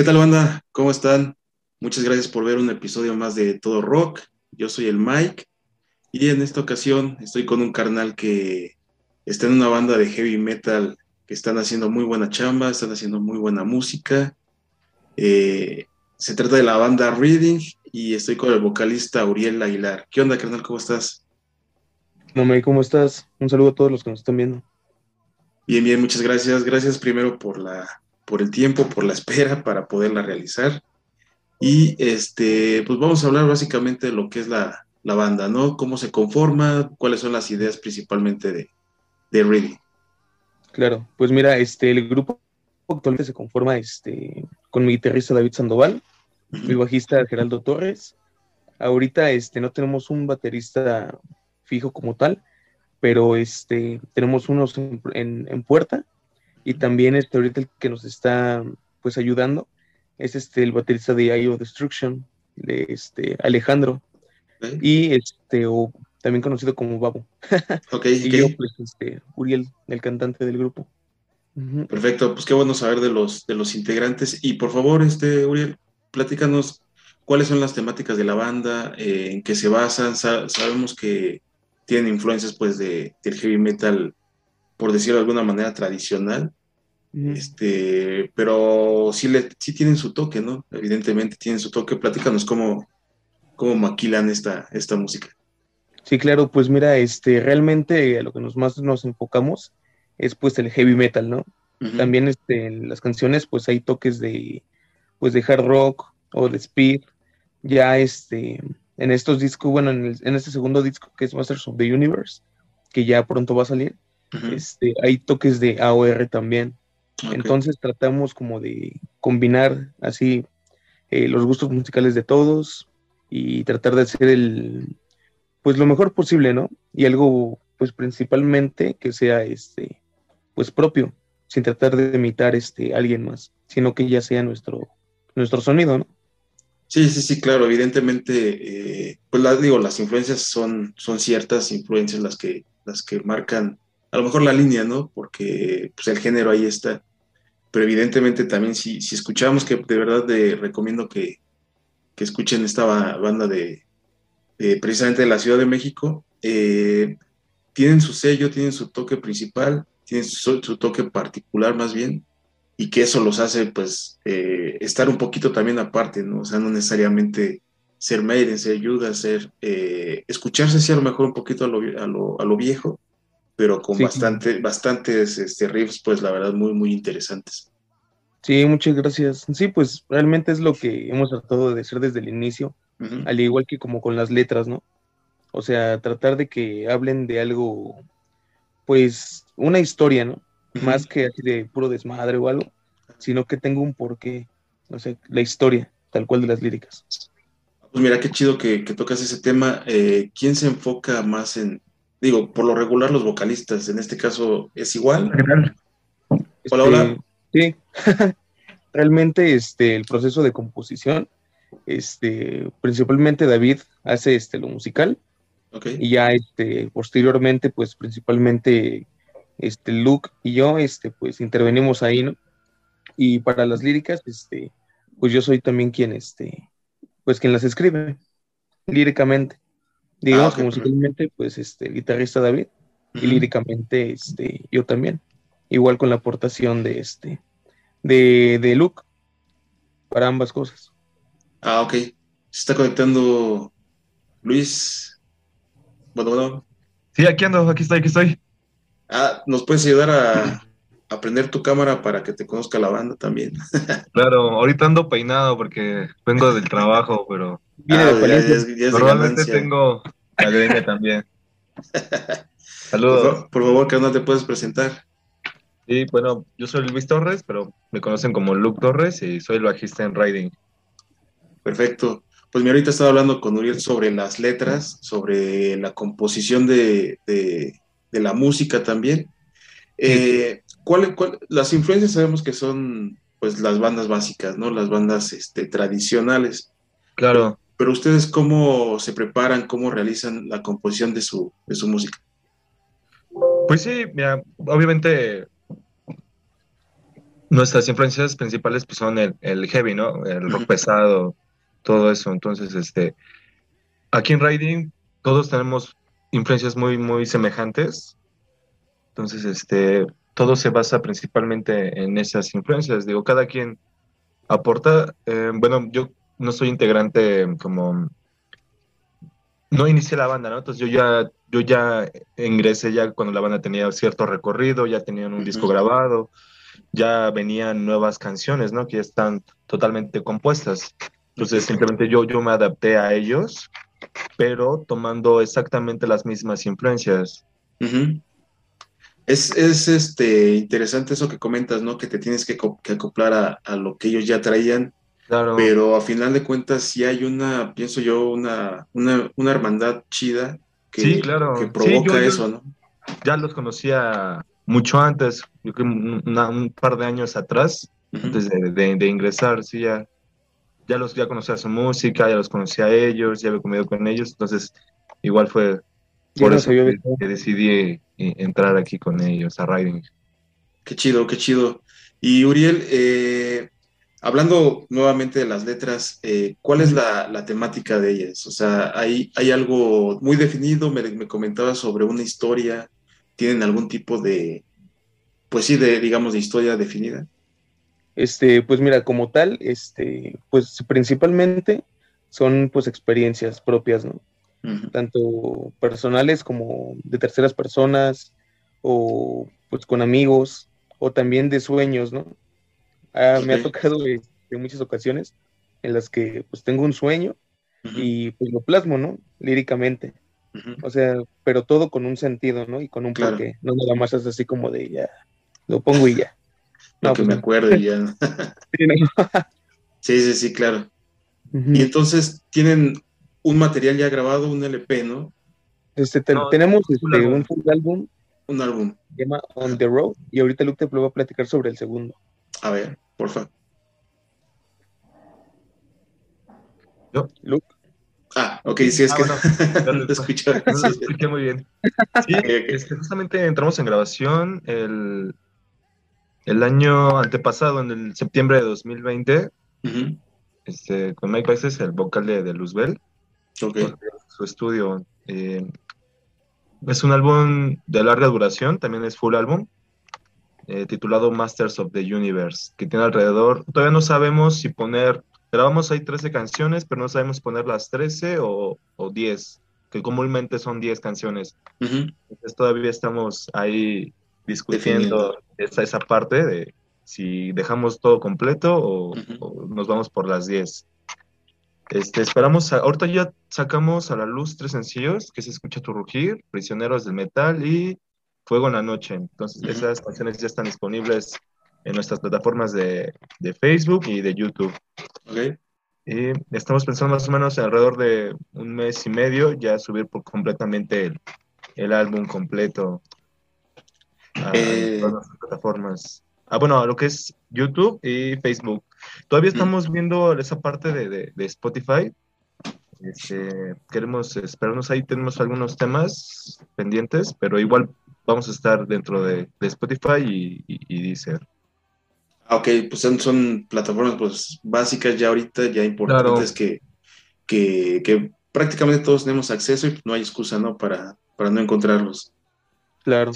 ¿Qué tal, banda? ¿Cómo están? Muchas gracias por ver un episodio más de Todo Rock. Yo soy el Mike y en esta ocasión estoy con un carnal que está en una banda de heavy metal que están haciendo muy buena chamba, están haciendo muy buena música. Eh, se trata de la banda Reading y estoy con el vocalista Uriel Aguilar. ¿Qué onda, carnal? ¿Cómo estás? No, Mike, ¿cómo estás? Un saludo a todos los que nos están viendo. Bien, bien, muchas gracias. Gracias primero por la por el tiempo, por la espera para poderla realizar. Y este, pues vamos a hablar básicamente de lo que es la, banda, ¿no? Cómo se conforma, cuáles son las ideas principalmente de, de Ready. Claro, pues mira, este, el grupo actualmente se conforma este, con mi guitarrista David Sandoval, mi bajista Geraldo Torres. Ahorita este, no tenemos un baterista fijo como tal, pero este, tenemos unos en, en puerta y también este, ahorita el que nos está pues ayudando es este el baterista de IO Destruction, de este Alejandro. Y este, o también conocido como Babo. Ok, y yo, pues, este, Uriel, el cantante del grupo. Perfecto, pues qué bueno saber de los, de los integrantes. Y por favor, este, Uriel, platícanos cuáles son las temáticas de la banda, eh, en qué se basan. sabemos que tienen influencias pues de, del heavy metal por decirlo de alguna manera, tradicional. Este, pero sí, le, sí tienen su toque, ¿no? Evidentemente tienen su toque. Platícanos cómo, cómo maquilan esta, esta música. Sí, claro, pues mira, este, realmente a lo que nos más nos enfocamos es pues el heavy metal, ¿no? También este, en las canciones pues hay toques de, pues de hard rock o de speed. Ya este, en estos discos, bueno, en, en este segundo disco que es Masters of the Universe, que ya pronto va a salir, este, hay toques de AOR también. Entonces tratamos como de combinar así eh, los gustos musicales de todos y tratar de hacer el, pues lo mejor posible, ¿no? Y algo, pues principalmente que sea, este, pues propio, sin tratar de imitar, este, a alguien más, sino que ya sea nuestro, nuestro sonido, ¿no? Sí, sí, sí, claro, evidentemente, eh, pues las, digo, las influencias son, son ciertas influencias las que, las que marcan a lo mejor la línea, ¿no? Porque pues, el género ahí está. Pero evidentemente también si, si escuchamos, que de verdad de, recomiendo que, que, escuchen esta banda de, precisamente de la Ciudad de México, eh, tienen su sello, tienen su toque principal, tienen su, toque particular más bien, y que eso los hace pues eh, estar un poquito también aparte, ¿no? O sea, no necesariamente ser Maiden, ser Judas, ser, eh, escucharse así a lo mejor un poquito a lo, a lo, a lo viejo, pero con bastante, bastantes este, riffs, pues la verdad, muy, muy interesantes. Sí, muchas gracias. Sí, pues realmente es lo que hemos tratado de hacer desde el inicio, al igual que como con las letras, ¿no? O sea, tratar de que hablen de algo, pues, una historia, ¿no? Más que así de puro desmadre o algo, sino que tenga un porqué, no sé, la historia, tal cual de las líricas. Pues mira, qué chido que, tocas ese tema. Eh, ¿Quién se enfoca más en, Digo, por lo regular los vocalistas, en este caso, ¿es igual? hola, hola. Este, sí, realmente este, el proceso de composición, este, principalmente David hace este, lo musical, y ya este, posteriormente, pues principalmente este, Luke y yo, este, pues intervenimos ahí, ¿no? Y para las líricas, este, pues yo soy también quien, este, pues quien las escribe líricamente. Digamos ah, que musicalmente, pues, este, guitarrista David, y líricamente, este, yo también. Igual con la aportación de este, de, de Luke, para ambas cosas. Ah, ok. Se está conectando Luis. Bueno, bueno. Sí, aquí ando, aquí estoy, aquí estoy. Ah, ¿nos puedes ayudar a, a prender tu cámara para que te conozca la banda también? claro, ahorita ando peinado porque vengo del trabajo, pero Ah, Normalmente tengo la también. Saludos. Por, favor, que no te puedes presentar. Sí, bueno, yo soy Luis Torres, pero me conocen como Luke Torres y soy el bajista en Riding. Perfecto. Pues mi ahorita estaba hablando con Uriel sobre las letras, sobre la composición de, la música también. Eh, las influencias sabemos que son pues las bandas básicas, ¿no? Las bandas este, tradicionales. Claro. Pero ustedes cómo se preparan, cómo realizan la composición de su, de su música. Pues sí, mira, obviamente nuestras influencias principales pues, son el, heavy, ¿no? El rock pesado, todo eso. Entonces, este, aquí en Riding todos tenemos influencias muy, muy semejantes. Entonces, este, todo se basa principalmente en esas influencias. Digo, cada quien aporta. Eh, bueno, yo no soy integrante como no inicié la banda, ¿no? Entonces yo ya, yo ya ingresé ya cuando la banda tenía cierto recorrido, ya tenían un disco grabado, ya venían nuevas canciones, ¿no? Que ya están totalmente compuestas. Entonces simplemente yo, yo me adapté a ellos, pero tomando exactamente las mismas influencias. Es, es, este, interesante eso que comentas, ¿no? Que te tienes que, acoplar a, a, lo que ellos ya traían pero a final de cuentas sí hay una, pienso yo, una, una, hermandad chida que, que provoca eso, ¿no? Ya los conocía mucho antes, yo creo un par de años atrás, antes de, ingresar, sí, ya, ya los ya conocía su música, ya los conocía a ellos, ya había comido con ellos, entonces igual fue por eso que, decidí eh, entrar aquí con ellos, a Riding. Qué chido, qué chido. Y Uriel, eh, Hablando nuevamente de las letras, eh, ¿cuál es la, temática de ellas? O sea, ¿hay, hay algo muy definido? Me, me comentabas sobre una historia. ¿Tienen algún tipo de, pues sí, de, digamos, de historia definida? Este, pues mira, como tal, este, pues principalmente son pues experiencias propias, ¿no? Tanto personales como de terceras personas, o pues con amigos, o también de sueños, ¿no? Ah, me ha tocado en muchas ocasiones en las que pues tengo un sueño y pues lo plasmo, ¿no? Líricamente. O sea, pero todo con un sentido, ¿no? Y con un porqué. No nada más es así como de ya, lo pongo y ya. No, que pues me acuerdo y ya. sí, sí, sí, claro. Y entonces tienen un material ya grabado, un LP, ¿no? Este, tenemos este, un, álbum. Un álbum. Se llama On the Road y ahorita Luke te va a platicar sobre el segundo. A ver, porfa. ¿Yo? Luke. Ah, ok, sí, es ah, que no, lo escuché. No lo escuché muy bien. Sí, este, justamente entramos en grabación el, el año antepasado, en el septiembre de 2020, este, con Mike Vices, el vocal de, de Luzbel. Okay. Su estudio. Eh, es un álbum de larga duración, también es full álbum. Eh, titulado Masters of the Universe, que tiene alrededor, todavía no sabemos si poner, grabamos ahí 13 canciones, pero no sabemos poner las 13 o, o 10, que comúnmente son 10 canciones. Entonces todavía estamos ahí discutiendo esa, esa parte de si dejamos todo completo o, nos vamos por las 10. Este, esperamos, ahorita ya sacamos a la luz tres sencillos, que se escucha tu rugir, Prisioneros del Metal y Fuego en la Noche. Entonces, esas canciones ya están disponibles en nuestras plataformas de, Facebook y de YouTube. Okay. Y estamos pensando más o menos alrededor de un mes y medio ya subir por completamente el, álbum completo a eh. todas las plataformas. Ah, bueno, lo que es YouTube y Facebook. Todavía estamos viendo esa parte de, de Spotify, este, queremos esperarnos ahí, tenemos algunos temas pendientes, pero igual vamos a estar dentro de, Spotify y, y, Deezer. Ah, ok, pues son, plataformas pues básicas ya ahorita, ya importantes que, que, prácticamente todos tenemos acceso y no hay excusa, ¿no? Para, para no encontrarlos. Claro.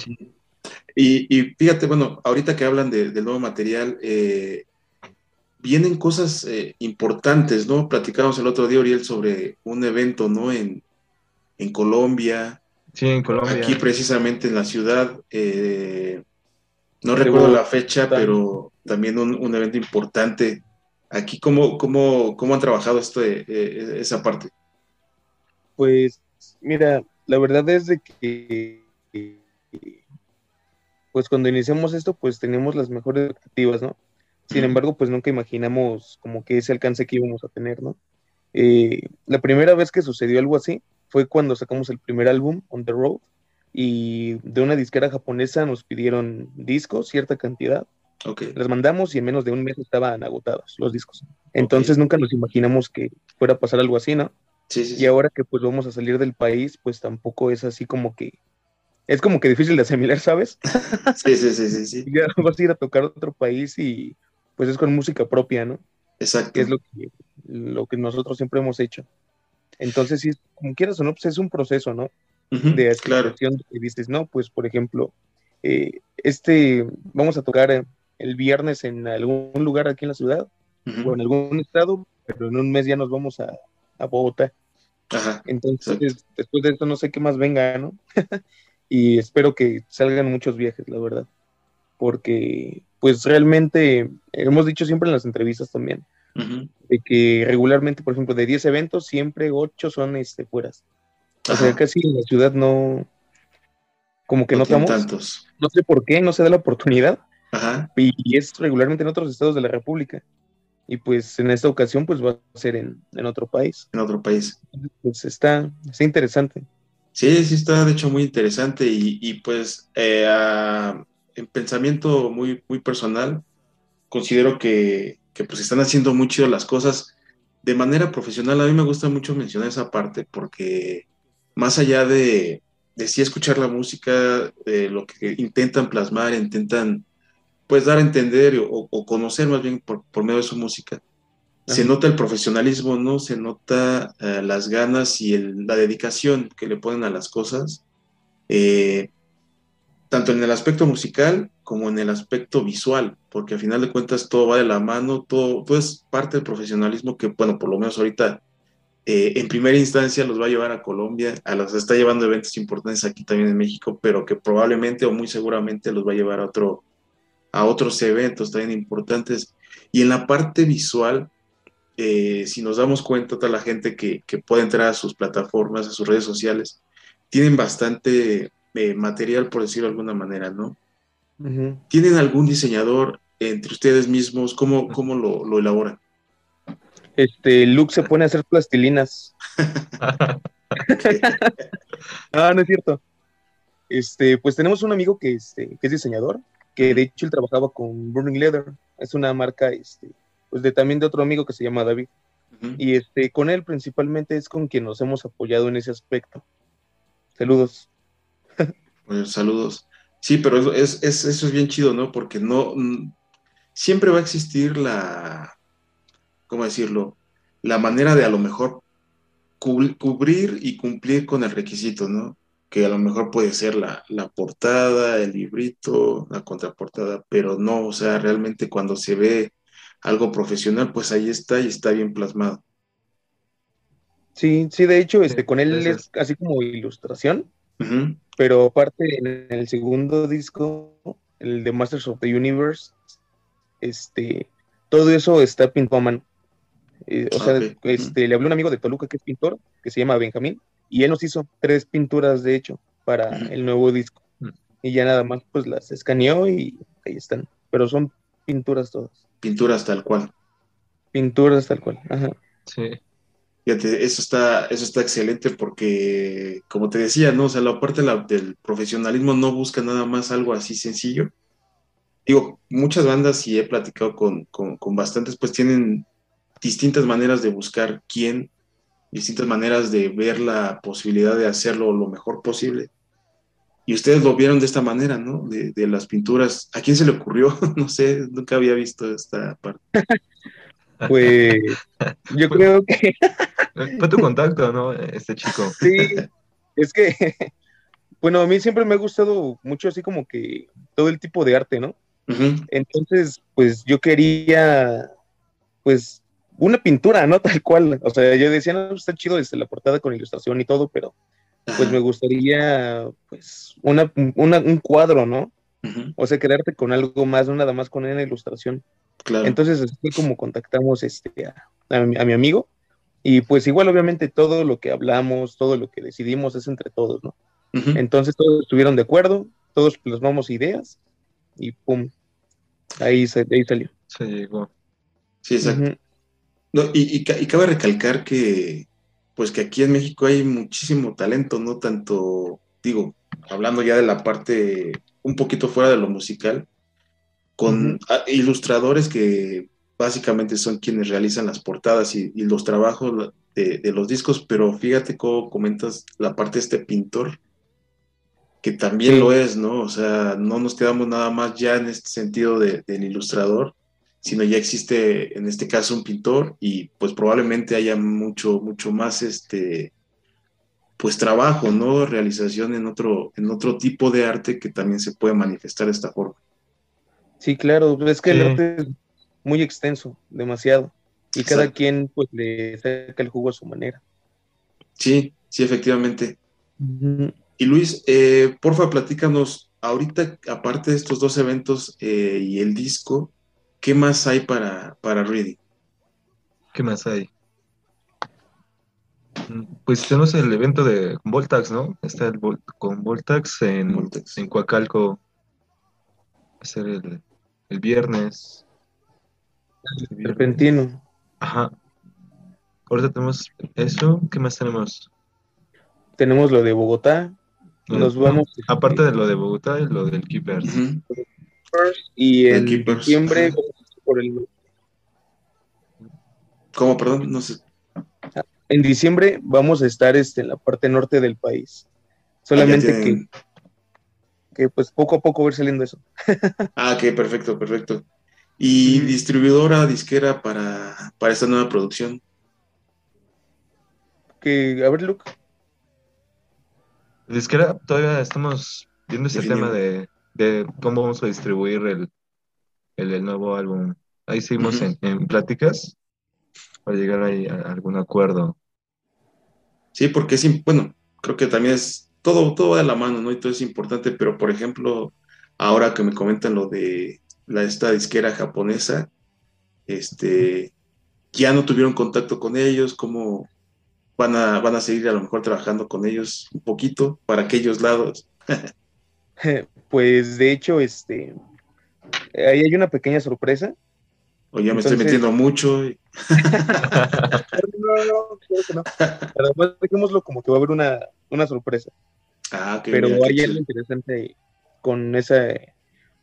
Y, y, fíjate, bueno, ahorita que hablan de, del nuevo material, eh, vienen cosas eh, importantes, ¿no? Platicamos el otro día, Oriel, sobre un evento, ¿no? En, en Colombia. Sí, en Colombia. Aquí precisamente en la ciudad. Eh, no recuerdo la fecha, pero también un, evento importante. Aquí, ¿cómo, cómo, cómo han trabajado esto, eh, esa parte? Pues, mira, la verdad es de que pues cuando iniciamos esto, pues teníamos las mejores expectativas, ¿no? Sin embargo, pues nunca imaginamos como que ese alcance que íbamos a tener, ¿no? Eh, la primera vez que sucedió algo así fue cuando sacamos el primer álbum, On the Road, y de una disquera japonesa nos pidieron discos, cierta cantidad. Okay. Las mandamos y en menos de un mes estaban agotados los discos. Entonces nunca nos imaginamos que fuera a pasar algo así, ¿no? Sí, sí, y ahora que pues vamos a salir del país, pues tampoco es así como que es como que difícil de asimilar, ¿sabes? sí, sí, sí, sí, sí. Ya vas a ir a tocar a otro país y pues es con música propia, ¿no? Exacto. Que es lo que, lo que nosotros siempre hemos hecho. Entonces, sí, como quieras o no, pues es un proceso, ¿no? de asimilación que dices, no, pues por ejemplo, eh, este, vamos a tocar el viernes en algún lugar aquí en la ciudad o en algún estado, pero en un mes ya nos vamos a, a Bogotá. Ajá, Entonces, después de esto no sé qué más venga, ¿no? y espero que salgan muchos viajes, la verdad. Porque, pues realmente, hemos dicho siempre en las entrevistas también, de que regularmente, por ejemplo, de 10 eventos, siempre 8 son este, fueras. O sea, casi en la ciudad no, como que no, estamos. tantos. No sé por qué, no se da la oportunidad. Ajá. Y es regularmente en otros estados de la República. Y pues en esta ocasión pues va a ser en, otro país. En otro país. Pues está, está interesante. Sí, sí está de hecho muy interesante y, pues eh, en pensamiento muy, muy personal, considero que, que pues están haciendo muy chido las cosas de manera profesional. A mí me gusta mucho mencionar esa parte porque más allá de, de sí escuchar la música, lo que intentan plasmar, intentan pues dar a entender o, conocer más bien por, medio de su música, se nota el profesionalismo, ¿no? Se nota eh, las ganas y la dedicación que le ponen a las cosas, eh, tanto en el aspecto musical como en el aspecto visual, porque al final de cuentas todo va de la mano, todo, todo es parte del profesionalismo que, bueno, por lo menos ahorita eh, en primera instancia los va a llevar a Colombia, a los está llevando eventos importantes aquí también en México, pero que probablemente o muy seguramente los va a llevar a, otro, a otros eventos también importantes. Y en la parte visual, eh, si nos damos cuenta, toda la gente que, que, puede entrar a sus plataformas, a sus redes sociales, tienen bastante eh, material, por decirlo de alguna manera, ¿no? ¿Tienen algún diseñador entre ustedes mismos? ¿Cómo, cómo lo, lo elaboran? este, Luke se pone a hacer plastilinas. ah, no es cierto. Este, pues tenemos un amigo que, este, que es diseñador, que de hecho él trabajaba con Burning Leather. Es una marca, este, pues de también de otro amigo que se llama David. Y este, con él principalmente es con quien nos hemos apoyado en ese aspecto. Saludos. Pues, saludos. Sí, pero eso es, eso es bien chido, ¿no? Porque no siempre va a existir la, ¿cómo decirlo? La manera de a lo mejor cubrir y cumplir con el requisito, ¿no? Que a lo mejor puede ser la, portada, el librito, la contraportada, pero no, o sea, realmente cuando se ve algo profesional, pues ahí está y está bien plasmado. Sí, sí, de hecho, este, con él es así como ilustración, pero aparte en el segundo disco, el de Masters of the Universe, este, todo eso está pintado a mano. Eh, o sea, este, le habló un amigo de Toluca que es pintor, que se llama Benjamín, y él nos hizo tres pinturas, de hecho, para el nuevo disco. Y ya nada más, pues las escaneó y ahí están. Pero son pinturas todas. Pinturas tal cual. Pinturas tal cual, ajá. Sí. Fíjate, eso está, eso está excelente porque, como te decía, ¿no? O sea, la parte del profesionalismo no busca nada más algo así sencillo. Digo, muchas bandas, y he platicado con, con bastantes, pues tienen distintas maneras de buscar quién, distintas maneras de ver la posibilidad de hacerlo lo mejor posible. Y ustedes lo vieron de esta manera, ¿no? De, las pinturas. ¿A quién se le ocurrió? no sé, nunca había visto esta parte. Pues yo creo que... Fue tu contacto, ¿no? Este chico. Sí, es que, bueno, a mí siempre me ha gustado mucho así como que todo el tipo de arte, ¿no? Entonces, pues yo quería, pues, una pintura, ¿no? Tal cual. O sea, yo decía, no, está chido desde la portada con ilustración y todo, pero pues me gustaría, pues, una, un cuadro, ¿no? O sea, quedarte con algo más, no nada más con una ilustración. Claro. Entonces, así como contactamos este, a, mi, amigo, y pues igual, obviamente, todo lo que hablamos, todo lo que decidimos es entre todos, ¿no? Entonces, todos estuvieron de acuerdo, todos plasmamos ideas, y pum, ahí, se, ahí salió. Se llegó. Sí, exacto. No, y, cabe recalcar que, pues que aquí en México hay muchísimo talento, no tanto, digo, hablando ya de la parte un poquito fuera de lo musical, con ilustradores que básicamente son quienes realizan las portadas y, los trabajos de, los discos, pero fíjate cómo comentas la parte de este pintor, que también lo es, ¿no? O sea, no nos quedamos nada más ya en este sentido del ilustrador, sino ya existe en este caso un pintor y pues probablemente haya mucho, mucho más este, pues trabajo, ¿no? Realización en otro, en otro tipo de arte que también se puede manifestar de esta forma. Sí, claro, es que el arte es muy extenso, demasiado, y cada quien pues le saca el jugo a su manera. Sí, sí, efectivamente. Y Luis, eh, porfa, platícanos, ahorita, aparte de estos dos eventos eh, y el disco, ¿qué más hay para, para Reading? ¿Qué más hay? Pues tenemos el evento de Voltax, ¿no? Está el con Voltax en, en Coacalco. Va a ser el, el viernes. Repentino. Ajá. Ahorita tenemos eso. ¿Qué más tenemos? Tenemos lo de Bogotá. Nos vamos. aparte de lo de Bogotá, y lo del Keepers. Y en diciembre por el... ¿Cómo, perdón? No sé. En diciembre vamos a estar este, en la parte norte del país. Solamente ah, que, que pues poco a poco ver saliendo eso. ah, ok, perfecto, perfecto. ¿Y distribuidora disquera para, para esta nueva producción? Que, a ver, Luke. Disquera, todavía estamos viendo ese tema de, cómo vamos a distribuir el, el, nuevo álbum. Ahí seguimos en, pláticas para llegar ahí a algún acuerdo. Sí, porque es, bueno, creo que también es todo, todo va de la mano, ¿no? Y todo es importante, pero por ejemplo, ahora que me comentan lo de la, esta disquera japonesa, este, ya no tuvieron contacto con ellos, cómo van a, van a seguir a lo mejor trabajando con ellos un poquito para aquellos lados. pues de hecho, este, ahí hay una pequeña sorpresa. O ya me estoy metiendo mucho. no, no, no, que no. Además, dejémoslo como que va a haber una, una sorpresa. Ah, Pero hay algo interesante con esa,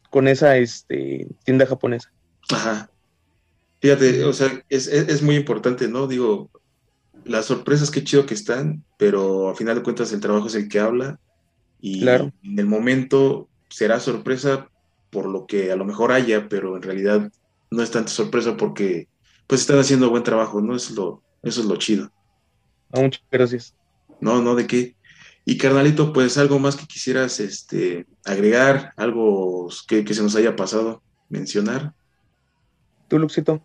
con esa este, tienda japonesa. Ajá. Fíjate, o sea, es, es, muy importante, ¿no? Digo, las sorpresas, qué chido que están, pero a final de cuentas el trabajo es el que habla y en el momento será sorpresa por lo que a lo mejor haya, pero en realidad no es tanta sorpresa porque pues están haciendo buen trabajo, ¿no? Eso es lo, eso es lo chido. Ah, muchas gracias. No, no, de qué. Y carnalito, pues algo más que quisieras este, agregar, algo que, que se nos haya pasado mencionar. ¿Tú, Luxito?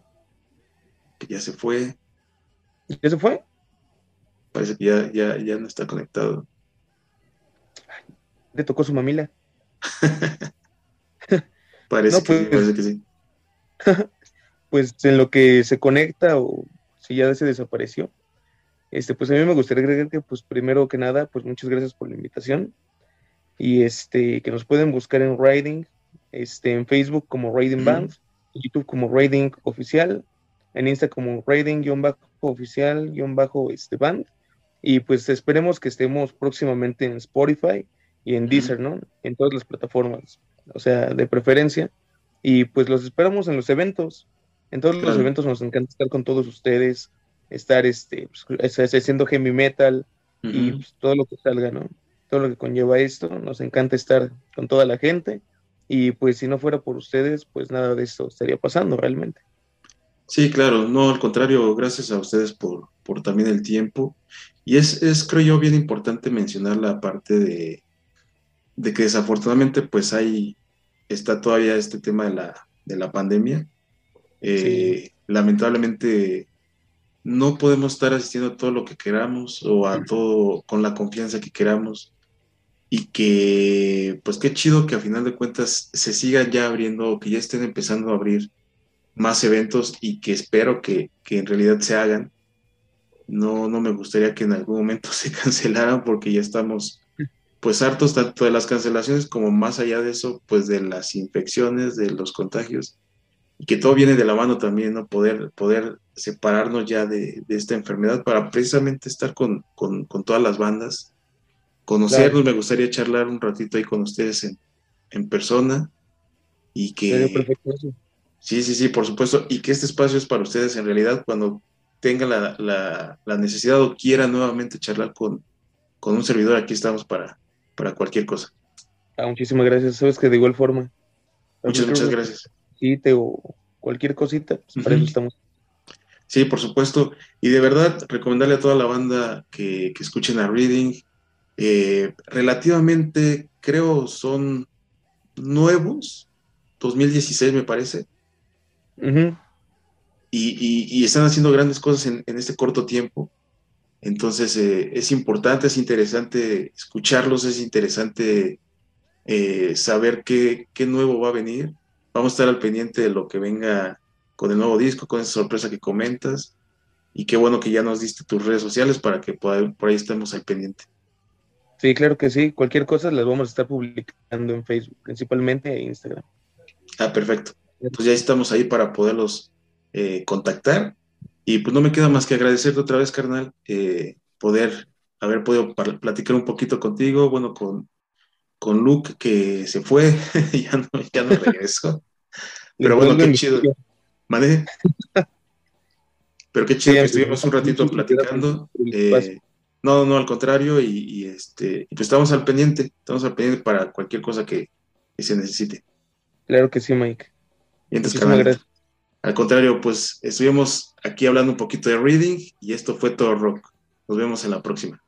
Que ya se fue. ¿Ya se fue? Parece que ya, ya, ya no está conectado. Le tocó su mamila. parece, que, pues, parece que sí. pues en lo que se conecta o si ya se desapareció. Este, pues a mí me gustaría agregar que, pues primero que nada, pues muchas gracias por la invitación y este, que nos pueden buscar en Riding, este, en Facebook como Riding Band, en YouTube como Riding Oficial, en Insta como Riding-Oficial-Este Band y pues esperemos que estemos próximamente en Spotify y en Deezer, ¿no? En todas las plataformas, o sea, de preferencia. Y pues los esperamos en los eventos. En todos los eventos nos encanta estar con todos ustedes, estar este, pues, haciendo heavy metal y pues, todo lo que salga, ¿no? Todo lo que conlleva esto. Nos encanta estar con toda la gente. Y pues si no fuera por ustedes, pues nada de esto estaría pasando realmente. Sí, claro, no, al contrario, gracias a ustedes por, por también el tiempo. Y es, es, creo yo, bien importante mencionar la parte de, de que desafortunadamente pues hay, está todavía este tema de la, de la pandemia. Eh, lamentablemente no podemos estar asistiendo a todo lo que queramos o a todo con la confianza que queramos. Y que pues qué chido que a final de cuentas se siga ya abriendo o que ya estén empezando a abrir más eventos y que espero que, que en realidad se hagan. No, no me gustaría que en algún momento se cancelaran porque ya estamos pues hartos tanto de las cancelaciones como más allá de eso, pues de las infecciones, de los contagios, y que todo viene de la mano también, ¿no? Poder, poder separarnos ya de, esta enfermedad para precisamente estar con, todas las bandas, conocernos, me gustaría charlar un ratito ahí con ustedes en, en persona y que... Sí, sí, sí, por supuesto, y que este espacio es para ustedes en realidad cuando tenga la, necesidad o quiera nuevamente charlar con, con, un servidor, aquí estamos para, para cualquier cosa. Ah, muchísimas gracias. Sabes que de igual forma. Muchas, muchas gracias. Sí, te o cualquier cosita, pues para eso estamos. Sí, por supuesto. Y de verdad, recomendarle a toda la banda que, escuchen a Reading. Eh, relativamente, creo, son nuevos, 2016 me parece. y, están haciendo grandes cosas en, este corto tiempo. Entonces, eh, es importante, es interesante escucharlos, es interesante eh, saber qué, qué nuevo va a venir. Vamos a estar al pendiente de lo que venga con el nuevo disco, con esa sorpresa que comentas. Y qué bueno que ya nos diste tus redes sociales para que por ahí, estemos al pendiente. Sí, claro que sí. Cualquier cosa las vamos a estar publicando en Facebook, principalmente en Instagram. Ah, perfecto. Pues ya estamos ahí para poderlos eh, contactar. Y pues no me queda más que agradecerte otra vez, carnal, eh, poder haber podido platicar un poquito contigo, bueno, con, con Luke que se fue, ya, no, ya no regresó. Pero bueno, qué chido. ¿Vale? Pero qué chido que estuvimos un ratito platicando. Eh, no, no, al contrario, y, este, pues estamos al pendiente, estamos al pendiente para cualquier cosa que, se necesite. Claro que sí, Mike. Y entonces, canal, al contrario, pues estuvimos aquí hablando un poquito de reading y esto fue todo rock. Nos vemos en la próxima.